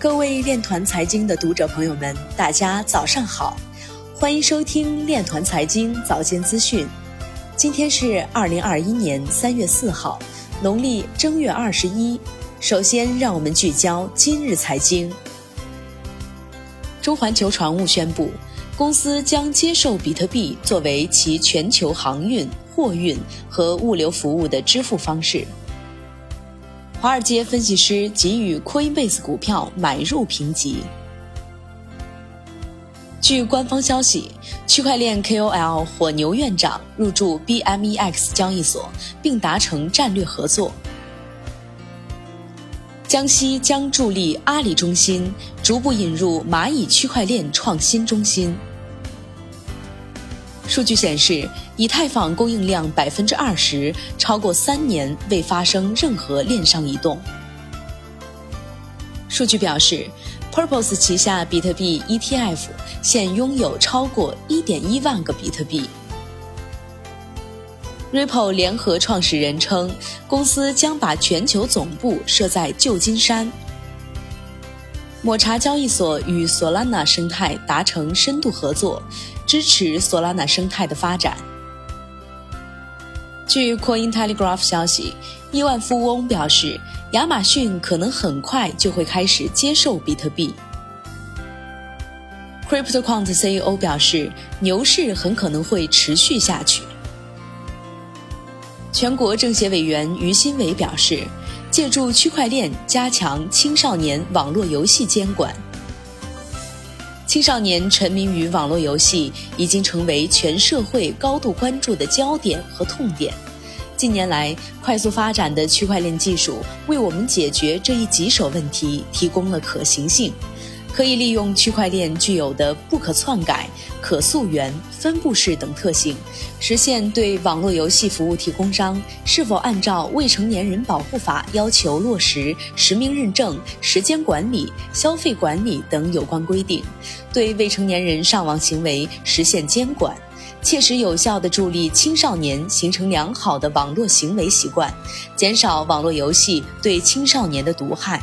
各位链团财经的读者朋友们，大家早上好，欢迎收听链团财经早间资讯。今天是二零二一年三月四号，农历正月二十一。首先，让我们聚焦今日财经。中环球船务宣布，公司将接受比特币作为其全球航运、货运和物流服务的支付方式。华尔街分析师给予 Coinbase 股票买入评级。据官方消息，区块链 KOL 火牛院长入驻 BMEX 交易所，并达成战略合作。江西将助力阿里中心逐步引入蚂蚁区块链创新中心。数据显示，以太坊供应量百分之二十，超过三年未发生任何链上移动。数据表示，Purpose 旗下比特币 ETF 现拥有超过一点一万个比特币。Ripple 联合创始人称，公司将把全球总部设在旧金山。抹茶交易所与 Solana 生态达成深度合作，支持索拉纳生态的发展。据 Cointelegraph 消息，亿万富翁表示，亚马逊可能很快就会开始接受比特币。CryptoQuant CEO 表示，牛市很可能会持续下去。全国政协委员于新伟表示。借助区块链加强青少年网络游戏监管。青少年沉迷于网络游戏已经成为全社会高度关注的焦点和痛点。近年来，快速发展的区块链技术为我们解决这一棘手问题提供了可行性。可以利用区块链具有的不可篡改、可溯源、分布式等特性，实现对网络游戏服务提供商是否按照《未成年人保护法》要求落实实名认证、时间管理、消费管理等有关规定，对未成年人上网行为实现监管，切实有效地助力青少年形成良好的网络行为习惯，减少网络游戏对青少年的毒害。